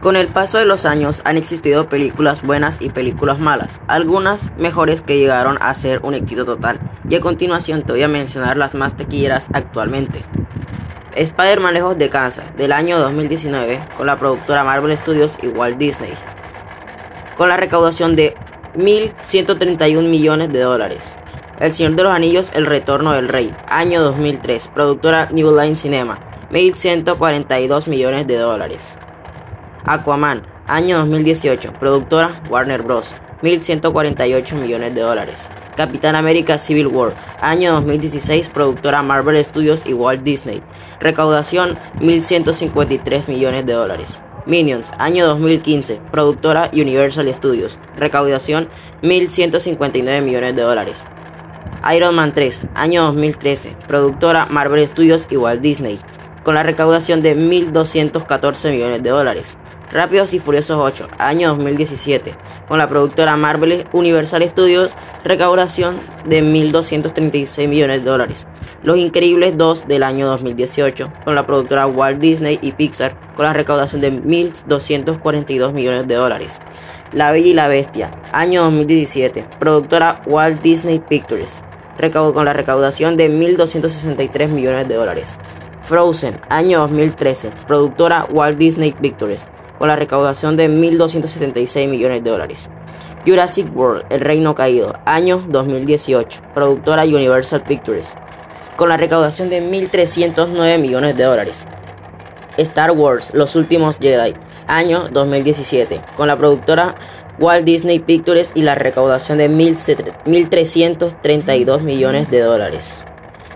Con el paso de los años han existido películas buenas y películas malas, algunas mejores que llegaron a ser un éxito total, y a continuación te voy a mencionar las más tequilleras actualmente. Spider-Man Lejos de Kansas, del año 2019, con la productora Marvel Studios y Walt Disney, con la recaudación de 1.131 millones de dólares. El Señor de los Anillos, El Retorno del Rey, año 2003, productora New Line Cinema, 1.142 millones de dólares. Aquaman, año 2018, productora Warner Bros., 1.148 millones de dólares. Capitán América Civil War, año 2016, productora Marvel Studios y Walt Disney. Recaudación 1.153 millones de dólares. Minions, año 2015, productora Universal Studios. Recaudación 1.159 millones de dólares. Iron Man 3, año 2013, productora Marvel Studios y Walt Disney. Con la recaudación de 1.214 millones de dólares. Rápidos y Furiosos 8, año 2017, con la productora Marvel Universal Studios, recaudación de 1.236 millones de dólares. Los Increíbles 2 del año 2018, con la productora Walt Disney y Pixar, con la recaudación de 1.242 millones de dólares. La Bella y la Bestia, año 2017, productora Walt Disney Pictures, con la recaudación de 1.263 millones de dólares. Frozen, año 2013, productora Walt Disney Pictures, con la recaudación de 1.276 millones de dólares. Jurassic World, El Reino Caído, año 2018, productora Universal Pictures, con la recaudación de 1.309 millones de dólares. Star Wars, Los Últimos Jedi, año 2017, con la productora Walt Disney Pictures y la recaudación de 1.332 millones de dólares.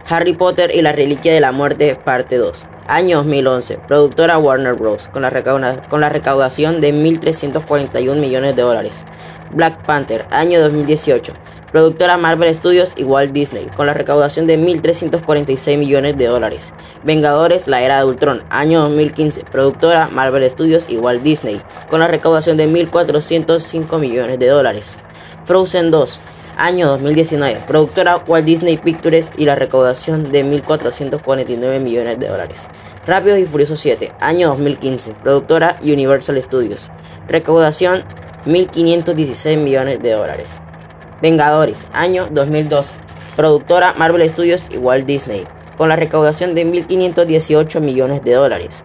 Harry Potter y la Reliquia de la Muerte, parte 2 año 2011, productora Warner Bros., con la, con la recaudación de 1.341 millones de dólares. Black Panther, año 2018, productora Marvel Studios y Walt Disney, con la recaudación de 1.346 millones de dólares. Vengadores, la era de Ultron, año 2015, productora Marvel Studios y Walt Disney, con la recaudación de 1.405 millones de dólares. Frozen 2, año 2019, productora Walt Disney Pictures y la recaudación de 1.449 millones de dólares. Rápidos y Furiosos 7, año 2015, productora Universal Studios, recaudación 1.516 millones de dólares. Vengadores, año 2012, productora Marvel Studios y Walt Disney, con la recaudación de 1.518 millones de dólares.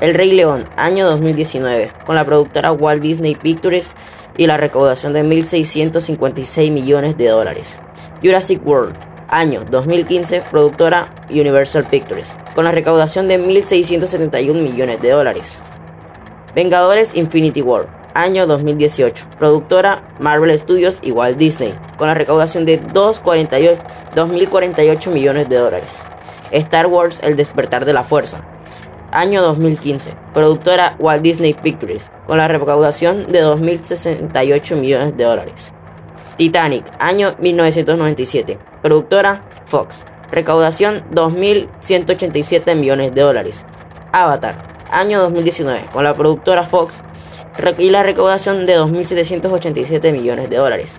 El Rey León, año 2019, con la productora Walt Disney Pictures y la recaudación de 1.656 millones de dólares. Jurassic World, año 2015, productora Universal Pictures, con la recaudación de 1.671 millones de dólares. Vengadores Infinity War, año 2018, productora Marvel Studios y Walt Disney, con la recaudación de 2.048 millones de dólares. Star Wars El despertar de la fuerza, año 2015, productora Walt Disney Pictures, con la recaudación de 2.068 millones de dólares. Titanic, año 1997, productora Fox, recaudación 2.187 millones de dólares. Avatar, año 2019, con la productora Fox y la recaudación de 2.787 millones de dólares.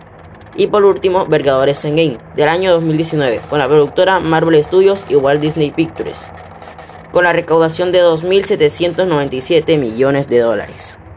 Y por último, Vergadores Endgame, del año 2019, con la productora Marvel Studios y Walt Disney Pictures con la recaudación de 2.797 millones de dólares.